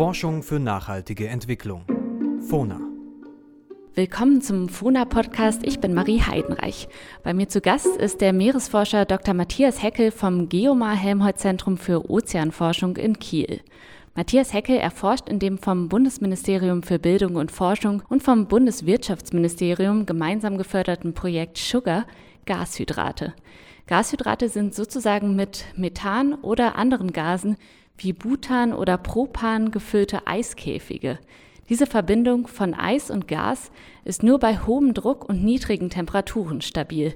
Forschung für nachhaltige Entwicklung. FONA. Willkommen zum FONA-Podcast. Ich bin Marie Heidenreich. Bei mir zu Gast ist der Meeresforscher Dr. Matthias Heckel vom Geomar-Helmholtz-Zentrum für Ozeanforschung in Kiel. Matthias Heckel erforscht in dem vom Bundesministerium für Bildung und Forschung und vom Bundeswirtschaftsministerium gemeinsam geförderten Projekt Sugar Gashydrate. Gashydrate sind sozusagen mit Methan oder anderen Gasen wie Butan oder Propan gefüllte Eiskäfige. Diese Verbindung von Eis und Gas ist nur bei hohem Druck und niedrigen Temperaturen stabil.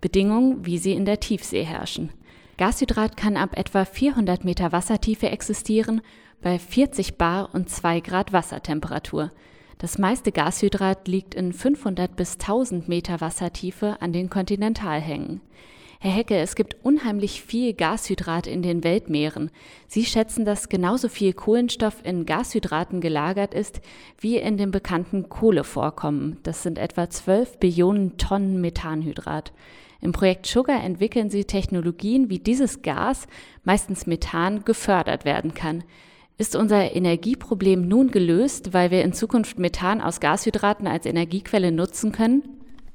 Bedingungen, wie sie in der Tiefsee herrschen. Gashydrat kann ab etwa 400 Meter Wassertiefe existieren, bei 40 Bar und 2 Grad Wassertemperatur. Das meiste Gashydrat liegt in 500 bis 1000 Meter Wassertiefe an den Kontinentalhängen. Herr Hecke, es gibt unheimlich viel Gashydrat in den Weltmeeren. Sie schätzen, dass genauso viel Kohlenstoff in Gashydraten gelagert ist, wie in den bekannten Kohlevorkommen. Das sind etwa 12 Billionen Tonnen Methanhydrat. Im Projekt Sugar entwickeln sie Technologien, wie dieses Gas, meistens Methan, gefördert werden kann. Ist unser Energieproblem nun gelöst, weil wir in Zukunft Methan aus Gashydraten als Energiequelle nutzen können?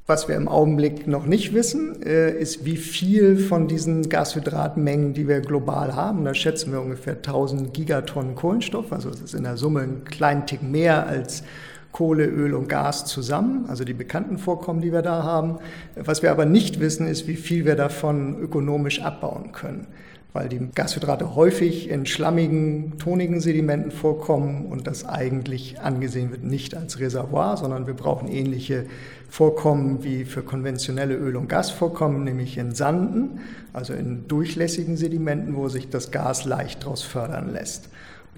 Was wir im Augenblick noch nicht wissen, äh, ist, wie viel von diesen Gashydratmengen, die wir global haben, da schätzen wir ungefähr 1000 Gigatonnen Kohlenstoff, also es ist in der Summe ein kleinen Tick mehr als Kohle, Öl und Gas zusammen, also die bekannten Vorkommen, die wir da haben. Was wir aber nicht wissen, ist, wie viel wir davon ökonomisch abbauen können weil die Gashydrate häufig in schlammigen, tonigen Sedimenten vorkommen und das eigentlich angesehen wird nicht als Reservoir, sondern wir brauchen ähnliche Vorkommen wie für konventionelle Öl- und Gasvorkommen, nämlich in Sanden, also in durchlässigen Sedimenten, wo sich das Gas leicht daraus fördern lässt.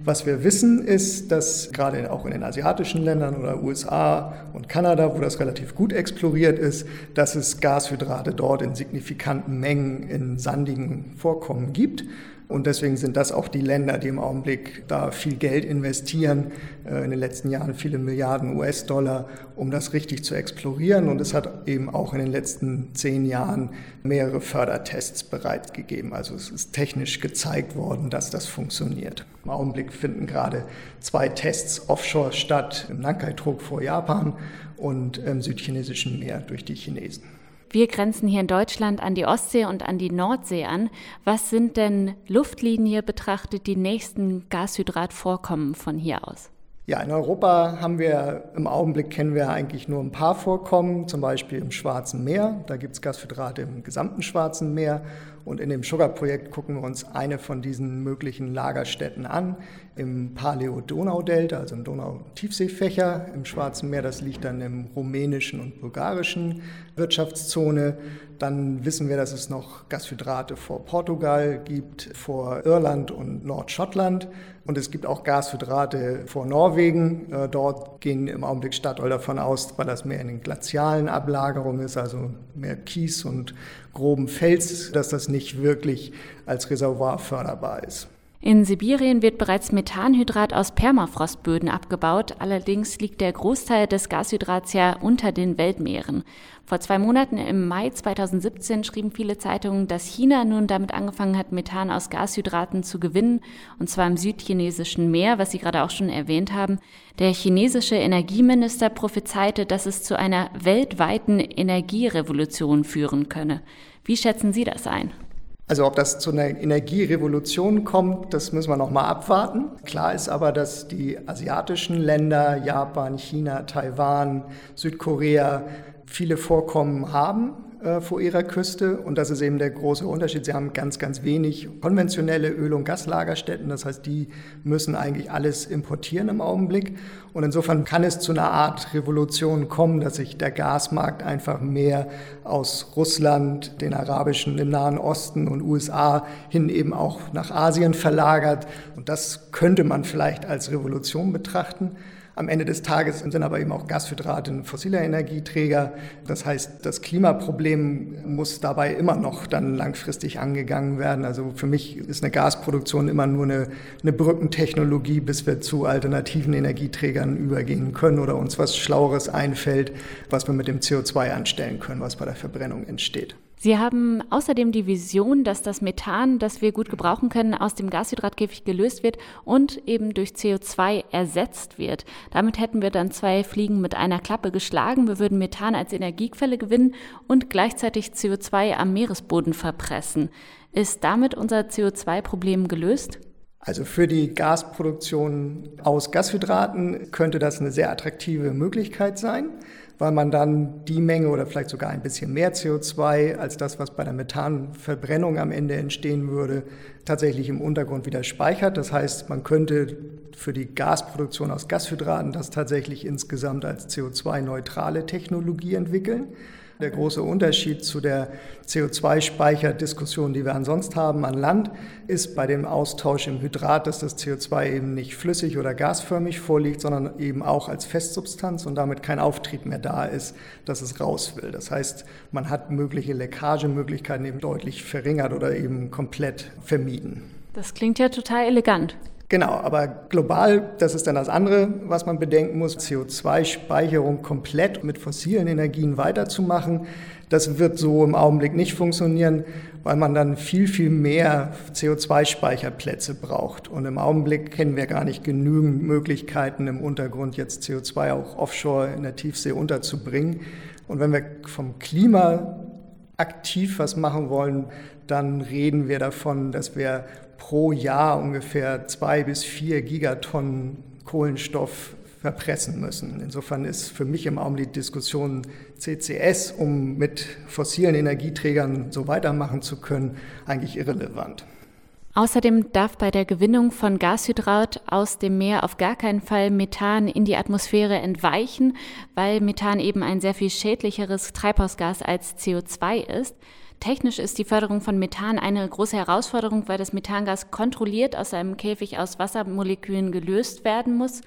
Was wir wissen ist, dass gerade auch in den asiatischen Ländern oder USA und Kanada, wo das relativ gut exploriert ist, dass es Gashydrate dort in signifikanten Mengen in sandigen Vorkommen gibt. Und deswegen sind das auch die Länder, die im Augenblick da viel Geld investieren, äh, in den letzten Jahren viele Milliarden US-Dollar, um das richtig zu explorieren. Und es hat eben auch in den letzten zehn Jahren mehrere Fördertests bereitgegeben. Also es ist technisch gezeigt worden, dass das funktioniert. Im Augenblick finden gerade zwei Tests offshore statt, im Nankai-Trog vor Japan und im südchinesischen Meer durch die Chinesen. Wir grenzen hier in Deutschland an die Ostsee und an die Nordsee an. Was sind denn Luftlinie betrachtet die nächsten Gashydratvorkommen von hier aus? Ja, in Europa haben wir im Augenblick kennen wir eigentlich nur ein paar Vorkommen, zum Beispiel im Schwarzen Meer. Da gibt es Gashydrate im gesamten Schwarzen Meer. Und in dem Sugar-Projekt gucken wir uns eine von diesen möglichen Lagerstätten an, im Paleo-Donau-Delta, also im Donau-Tiefseefächer im Schwarzen Meer. Das liegt dann im rumänischen und bulgarischen Wirtschaftszone. Dann wissen wir, dass es noch Gashydrate vor Portugal gibt, vor Irland und Nordschottland. Und es gibt auch Gashydrate vor Norwegen. Äh, dort gehen im Augenblick Statoil davon aus, weil das mehr in den glazialen Ablagerungen ist, also mehr Kies und groben Fels, dass das nicht wirklich als Reservoir förderbar ist. In Sibirien wird bereits Methanhydrat aus Permafrostböden abgebaut, allerdings liegt der Großteil des Gashydrats ja unter den Weltmeeren. Vor zwei Monaten im Mai 2017 schrieben viele Zeitungen, dass China nun damit angefangen hat, Methan aus Gashydraten zu gewinnen, und zwar im südchinesischen Meer, was Sie gerade auch schon erwähnt haben. Der chinesische Energieminister prophezeite, dass es zu einer weltweiten Energierevolution führen könne. Wie schätzen Sie das ein? Also ob das zu einer Energierevolution kommt, das müssen wir noch mal abwarten. Klar ist aber, dass die asiatischen Länder, Japan, China, Taiwan, Südkorea viele Vorkommen haben äh, vor ihrer Küste. Und das ist eben der große Unterschied. Sie haben ganz, ganz wenig konventionelle Öl- und Gaslagerstätten. Das heißt, die müssen eigentlich alles importieren im Augenblick. Und insofern kann es zu einer Art Revolution kommen, dass sich der Gasmarkt einfach mehr aus Russland, den arabischen, dem Nahen Osten und USA hin eben auch nach Asien verlagert. Und das könnte man vielleicht als Revolution betrachten. Am Ende des Tages sind aber eben auch Gashydrate ein fossiler Energieträger. Das heißt, das Klimaproblem muss dabei immer noch dann langfristig angegangen werden. Also für mich ist eine Gasproduktion immer nur eine, eine Brückentechnologie, bis wir zu alternativen Energieträgern übergehen können oder uns was Schlaueres einfällt, was wir mit dem CO2 anstellen können, was bei der Verbrennung entsteht. Sie haben außerdem die Vision, dass das Methan, das wir gut gebrauchen können, aus dem Gashydratkäfig gelöst wird und eben durch CO2 ersetzt wird. Damit hätten wir dann zwei Fliegen mit einer Klappe geschlagen. Wir würden Methan als Energiequelle gewinnen und gleichzeitig CO2 am Meeresboden verpressen. Ist damit unser CO2-Problem gelöst? Also für die Gasproduktion aus Gashydraten könnte das eine sehr attraktive Möglichkeit sein weil man dann die Menge oder vielleicht sogar ein bisschen mehr CO2 als das, was bei der Methanverbrennung am Ende entstehen würde, tatsächlich im Untergrund wieder speichert. Das heißt, man könnte für die Gasproduktion aus Gashydraten das tatsächlich insgesamt als CO2-neutrale Technologie entwickeln. Der große Unterschied zu der CO2-Speicherdiskussion, die wir ansonsten haben an Land, ist bei dem Austausch im Hydrat, dass das CO2 eben nicht flüssig oder gasförmig vorliegt, sondern eben auch als Festsubstanz und damit kein Auftrieb mehr da ist, dass es raus will. Das heißt, man hat mögliche Leckagemöglichkeiten eben deutlich verringert oder eben komplett vermieden. Das klingt ja total elegant. Genau, aber global, das ist dann das andere, was man bedenken muss, CO2-Speicherung komplett mit fossilen Energien weiterzumachen. Das wird so im Augenblick nicht funktionieren, weil man dann viel, viel mehr CO2-Speicherplätze braucht. Und im Augenblick kennen wir gar nicht genügend Möglichkeiten im Untergrund, jetzt CO2 auch offshore in der Tiefsee unterzubringen. Und wenn wir vom Klima aktiv was machen wollen, dann reden wir davon, dass wir pro Jahr ungefähr zwei bis vier Gigatonnen Kohlenstoff verpressen müssen. Insofern ist für mich im Augenblick die Diskussion CCS, um mit fossilen Energieträgern so weitermachen zu können, eigentlich irrelevant. Außerdem darf bei der Gewinnung von Gashydrat aus dem Meer auf gar keinen Fall Methan in die Atmosphäre entweichen, weil Methan eben ein sehr viel schädlicheres Treibhausgas als CO2 ist. Technisch ist die Förderung von Methan eine große Herausforderung, weil das Methangas kontrolliert aus einem Käfig aus Wassermolekülen gelöst werden muss.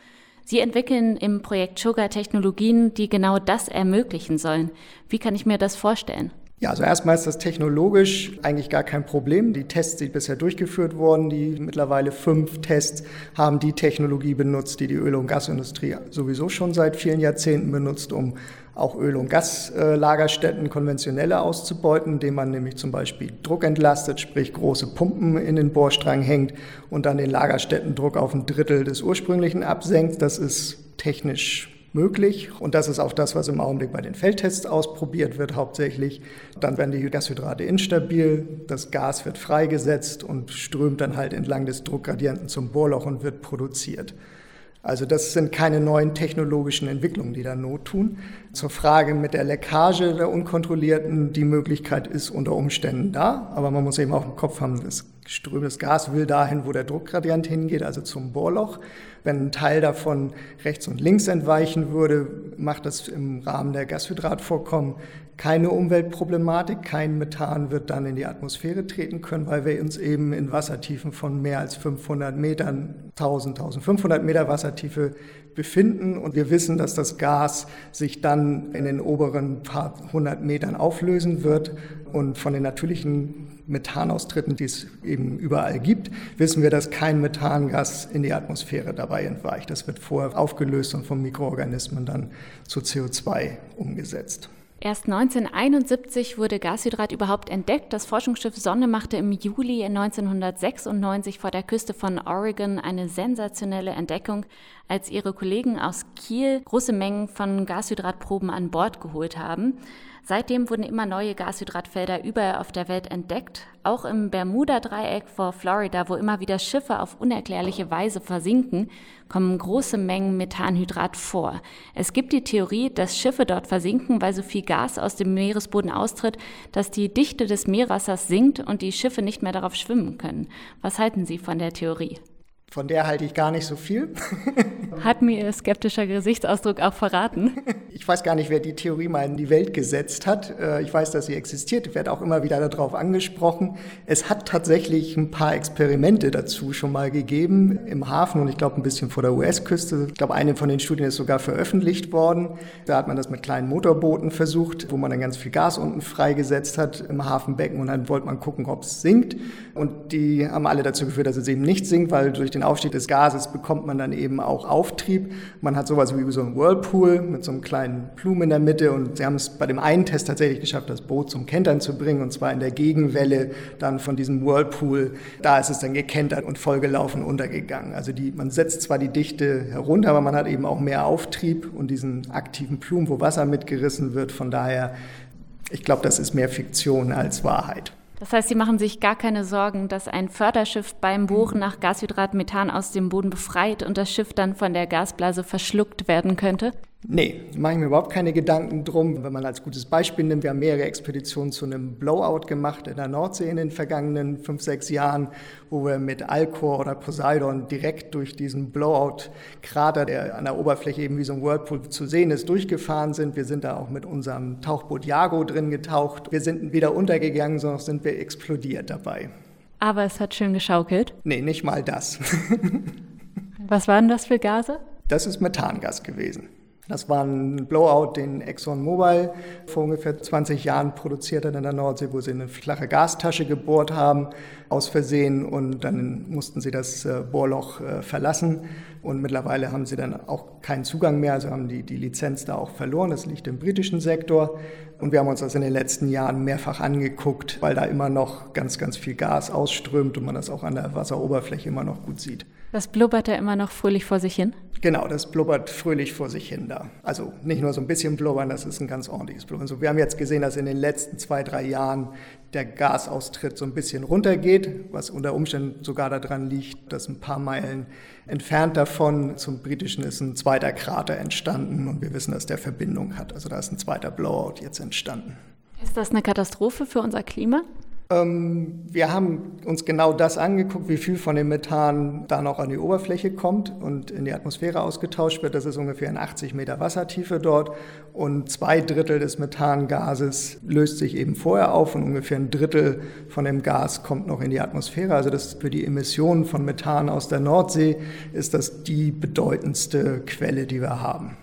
Sie entwickeln im Projekt Sugar Technologien, die genau das ermöglichen sollen. Wie kann ich mir das vorstellen? Ja, also erstmal ist das technologisch eigentlich gar kein Problem. Die Tests, die bisher durchgeführt wurden, die mittlerweile fünf Tests, haben die Technologie benutzt, die die Öl- und Gasindustrie sowieso schon seit vielen Jahrzehnten benutzt, um auch Öl- und Gaslagerstätten konventionelle auszubeuten, indem man nämlich zum Beispiel Druck entlastet, sprich große Pumpen in den Bohrstrang hängt und dann den Lagerstättendruck auf ein Drittel des ursprünglichen absenkt. Das ist technisch möglich und das ist auch das, was im Augenblick bei den Feldtests ausprobiert wird hauptsächlich. Dann werden die Gashydrate instabil, das Gas wird freigesetzt und strömt dann halt entlang des Druckgradienten zum Bohrloch und wird produziert. Also das sind keine neuen technologischen Entwicklungen, die da Not tun. Zur Frage mit der Leckage der Unkontrollierten, die Möglichkeit ist unter Umständen da, aber man muss eben auch im Kopf haben, das strömendes Gas will dahin, wo der Druckgradient hingeht, also zum Bohrloch. Wenn ein Teil davon rechts und links entweichen würde, macht das im Rahmen der Gashydratvorkommen keine Umweltproblematik. Kein Methan wird dann in die Atmosphäre treten können, weil wir uns eben in Wassertiefen von mehr als 500 Metern, 1000, 1500 Meter Wassertiefe befinden. Und wir wissen, dass das Gas sich dann in den oberen paar hundert Metern auflösen wird. Und von den natürlichen Methanaustritten, die es eben überall gibt, wissen wir, dass kein Methangas in die Atmosphäre dabei entweicht. Das wird vorher aufgelöst und von Mikroorganismen dann zu CO2 umgesetzt. Erst 1971 wurde Gashydrat überhaupt entdeckt. Das Forschungsschiff Sonne machte im Juli 1996 vor der Küste von Oregon eine sensationelle Entdeckung, als ihre Kollegen aus Kiel große Mengen von Gashydratproben an Bord geholt haben. Seitdem wurden immer neue Gashydratfelder überall auf der Welt entdeckt, auch im Bermuda-Dreieck vor Florida, wo immer wieder Schiffe auf unerklärliche Weise versinken, kommen große Mengen Methanhydrat vor. Es gibt die Theorie, dass Schiffe dort versinken, weil so viel Gas aus dem Meeresboden austritt, dass die Dichte des Meerwassers sinkt und die Schiffe nicht mehr darauf schwimmen können. Was halten Sie von der Theorie? Von der halte ich gar nicht so viel. Hat mir Ihr skeptischer Gesichtsausdruck auch verraten? Ich weiß gar nicht, wer die Theorie mal in die Welt gesetzt hat. Äh, ich weiß, dass sie existiert, ich werde auch immer wieder darauf angesprochen. Es hat tatsächlich ein paar Experimente dazu schon mal gegeben im Hafen und ich glaube ein bisschen vor der US-Küste. Ich glaube, eine von den Studien ist sogar veröffentlicht worden. Da hat man das mit kleinen Motorbooten versucht, wo man dann ganz viel Gas unten freigesetzt hat im Hafenbecken und dann wollte man gucken, ob es sinkt. Und die haben alle dazu geführt, dass es eben nicht sinkt, weil durch den Aufstieg des Gases bekommt man dann eben auch Auftrieb. Man hat sowas wie so ein Whirlpool mit so einem kleinen Plume in der Mitte und sie haben es bei dem einen Test tatsächlich geschafft, das Boot zum Kentern zu bringen und zwar in der Gegenwelle dann von diesem Whirlpool. Da ist es dann gekentert und vollgelaufen untergegangen. Also die, man setzt zwar die Dichte herunter, aber man hat eben auch mehr Auftrieb und diesen aktiven Plumen, wo Wasser mitgerissen wird. Von daher, ich glaube, das ist mehr Fiktion als Wahrheit. Das heißt, Sie machen sich gar keine Sorgen, dass ein Förderschiff beim Bohren nach Gashydrat Methan aus dem Boden befreit und das Schiff dann von der Gasblase verschluckt werden könnte? Nee, mache ich mir überhaupt keine Gedanken drum. Wenn man als gutes Beispiel nimmt, wir haben mehrere Expeditionen zu einem Blowout gemacht in der Nordsee in den vergangenen fünf, sechs Jahren, wo wir mit Alcor oder Poseidon direkt durch diesen Blowout-Krater, der an der Oberfläche eben wie so ein Whirlpool zu sehen ist, durchgefahren sind. Wir sind da auch mit unserem Tauchboot Jago drin getaucht. Wir sind weder untergegangen, sondern sind wir explodiert dabei. Aber es hat schön geschaukelt? Nee, nicht mal das. Was waren das für Gase? Das ist Methangas gewesen. Das war ein Blowout, den ExxonMobil vor ungefähr 20 Jahren produziert hat in der Nordsee, wo sie eine flache Gastasche gebohrt haben, aus Versehen, und dann mussten sie das äh, Bohrloch äh, verlassen. Und mittlerweile haben sie dann auch keinen Zugang mehr, also haben die, die Lizenz da auch verloren. Das liegt im britischen Sektor. Und wir haben uns das in den letzten Jahren mehrfach angeguckt, weil da immer noch ganz, ganz viel Gas ausströmt und man das auch an der Wasseroberfläche immer noch gut sieht. Das blubbert ja immer noch fröhlich vor sich hin? Genau, das blubbert fröhlich vor sich hin da. Also nicht nur so ein bisschen blubbern, das ist ein ganz ordentliches Blubbern. Also wir haben jetzt gesehen, dass in den letzten zwei, drei Jahren der Gasaustritt so ein bisschen runtergeht, was unter Umständen sogar daran liegt, dass ein paar Meilen entfernt davon zum britischen ist ein zweiter Krater entstanden und wir wissen, dass der Verbindung hat. Also da ist ein zweiter Blowout jetzt entstanden. Ist das eine Katastrophe für unser Klima? Ähm, wir haben uns genau das angeguckt, wie viel von dem Methan da noch an die Oberfläche kommt und in die Atmosphäre ausgetauscht wird. Das ist ungefähr in 80 Meter Wassertiefe dort und zwei Drittel des Methangases löst sich eben vorher auf und ungefähr ein Drittel von dem Gas kommt noch in die Atmosphäre. Also das für die Emissionen von Methan aus der Nordsee ist das die bedeutendste Quelle, die wir haben.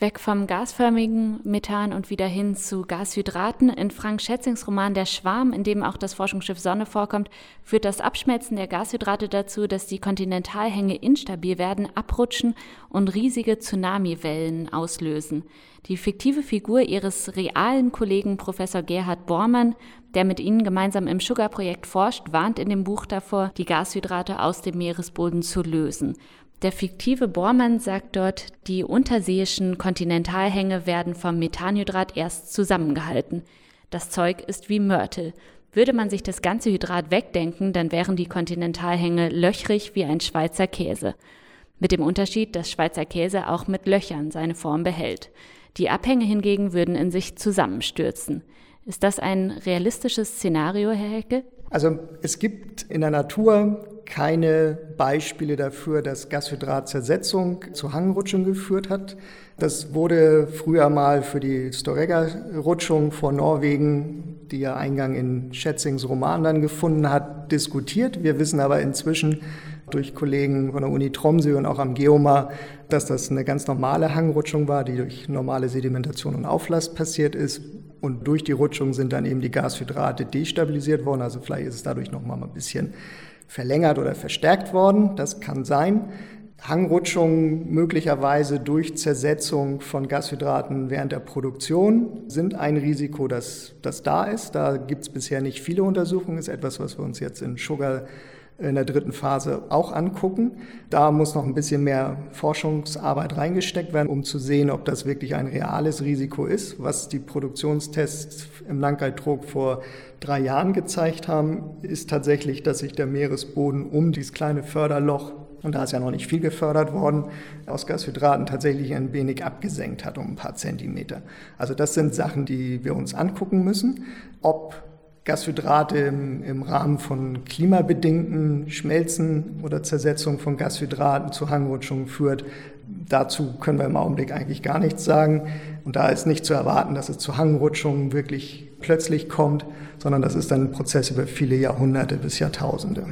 Weg vom gasförmigen Methan und wieder hin zu Gashydraten. In Frank Schätzings Roman Der Schwarm, in dem auch das Forschungsschiff Sonne vorkommt, führt das Abschmelzen der Gashydrate dazu, dass die Kontinentalhänge instabil werden, abrutschen und riesige Tsunamiwellen auslösen. Die fiktive Figur ihres realen Kollegen Professor Gerhard Bormann, der mit ihnen gemeinsam im Sugar-Projekt forscht, warnt in dem Buch davor, die Gashydrate aus dem Meeresboden zu lösen. Der fiktive Bormann sagt dort, die unterseeischen Kontinentalhänge werden vom Methanhydrat erst zusammengehalten. Das Zeug ist wie Mörtel. Würde man sich das ganze Hydrat wegdenken, dann wären die Kontinentalhänge löchrig wie ein Schweizer Käse. Mit dem Unterschied, dass Schweizer Käse auch mit Löchern seine Form behält. Die Abhänge hingegen würden in sich zusammenstürzen. Ist das ein realistisches Szenario, Herr Hecke? Also es gibt in der Natur keine Beispiele dafür, dass Gashydratzersetzung zu Hangrutschung geführt hat. Das wurde früher mal für die Storegga-Rutschung vor Norwegen, die ja Eingang in Schätzings Roman dann gefunden hat, diskutiert. Wir wissen aber inzwischen durch Kollegen von der Uni Tromsø und auch am Geomar, dass das eine ganz normale Hangrutschung war, die durch normale Sedimentation und Auflass passiert ist. Und durch die Rutschung sind dann eben die Gashydrate destabilisiert worden. Also vielleicht ist es dadurch nochmal ein bisschen verlängert oder verstärkt worden. Das kann sein. Hangrutschungen möglicherweise durch Zersetzung von Gashydraten während der Produktion sind ein Risiko, das, das da ist. Da gibt es bisher nicht viele Untersuchungen. Ist etwas, was wir uns jetzt in Sugar in der dritten Phase auch angucken. Da muss noch ein bisschen mehr Forschungsarbeit reingesteckt werden, um zu sehen, ob das wirklich ein reales Risiko ist. Was die Produktionstests im Langkaitrog vor drei Jahren gezeigt haben, ist tatsächlich, dass sich der Meeresboden um dieses kleine Förderloch und da ist ja noch nicht viel gefördert worden, aus Gashydraten tatsächlich ein wenig abgesenkt hat um ein paar Zentimeter. Also das sind Sachen, die wir uns angucken müssen, ob Gashydrate im, im, Rahmen von klimabedingten Schmelzen oder Zersetzung von Gashydraten zu Hangrutschungen führt. Dazu können wir im Augenblick eigentlich gar nichts sagen. Und da ist nicht zu erwarten, dass es zu Hangrutschungen wirklich plötzlich kommt, sondern das ist ein Prozess über viele Jahrhunderte bis Jahrtausende.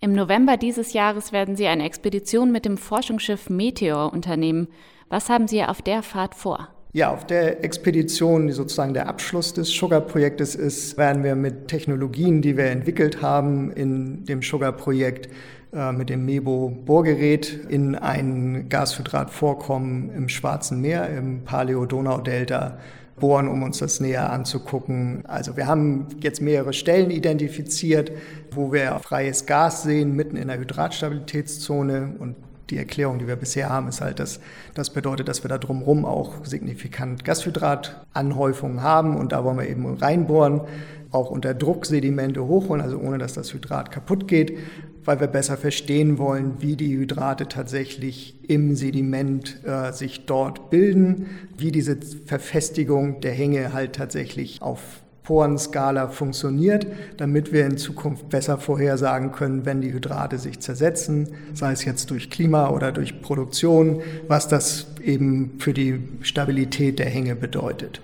Im November dieses Jahres werden Sie eine Expedition mit dem Forschungsschiff Meteor unternehmen. Was haben Sie auf der Fahrt vor? Ja, auf der Expedition, die sozusagen der Abschluss des Sugar-Projektes ist, werden wir mit Technologien, die wir entwickelt haben in dem Sugar-Projekt, äh, mit dem MEBO-Bohrgerät in ein Gashydratvorkommen im Schwarzen Meer, im Paleo-Donau-Delta bohren, um uns das näher anzugucken. Also wir haben jetzt mehrere Stellen identifiziert, wo wir freies Gas sehen, mitten in der Hydratstabilitätszone und die Erklärung, die wir bisher haben, ist halt, dass das bedeutet, dass wir da drumherum auch signifikant Gashydratanhäufungen haben und da wollen wir eben reinbohren, auch unter Druck Sedimente hochholen, also ohne dass das Hydrat kaputt geht, weil wir besser verstehen wollen, wie die Hydrate tatsächlich im Sediment äh, sich dort bilden, wie diese Verfestigung der Hänge halt tatsächlich auf Porenskala funktioniert, damit wir in Zukunft besser vorhersagen können, wenn die Hydrate sich zersetzen, sei es jetzt durch Klima oder durch Produktion, was das eben für die Stabilität der Hänge bedeutet.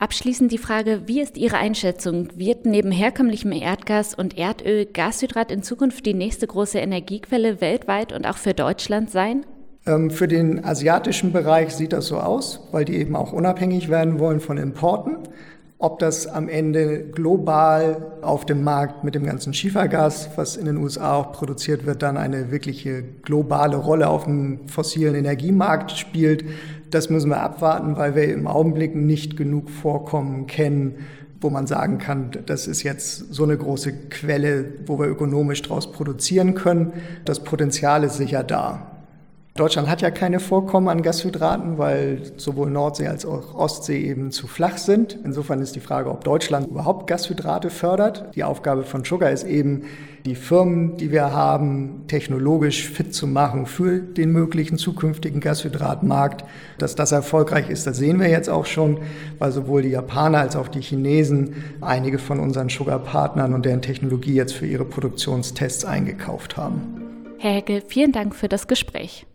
Abschließend die Frage, wie ist Ihre Einschätzung? Wird neben herkömmlichem Erdgas und Erdöl Gashydrat in Zukunft die nächste große Energiequelle weltweit und auch für Deutschland sein? Ähm, für den asiatischen Bereich sieht das so aus, weil die eben auch unabhängig werden wollen von Importen. Ob das am Ende global auf dem Markt mit dem ganzen Schiefergas, was in den USA auch produziert wird, dann eine wirkliche globale Rolle auf dem fossilen Energiemarkt spielt, das müssen wir abwarten, weil wir im Augenblick nicht genug Vorkommen kennen, wo man sagen kann, das ist jetzt so eine große Quelle, wo wir ökonomisch daraus produzieren können. Das Potenzial ist sicher da. Deutschland hat ja keine Vorkommen an Gashydraten, weil sowohl Nordsee als auch Ostsee eben zu flach sind. Insofern ist die Frage, ob Deutschland überhaupt Gashydrate fördert. Die Aufgabe von Sugar ist eben, die Firmen, die wir haben, technologisch fit zu machen für den möglichen zukünftigen Gashydratmarkt. Dass das erfolgreich ist, das sehen wir jetzt auch schon, weil sowohl die Japaner als auch die Chinesen einige von unseren Sugar-Partnern und deren Technologie jetzt für ihre Produktionstests eingekauft haben. Herr Hecke, vielen Dank für das Gespräch.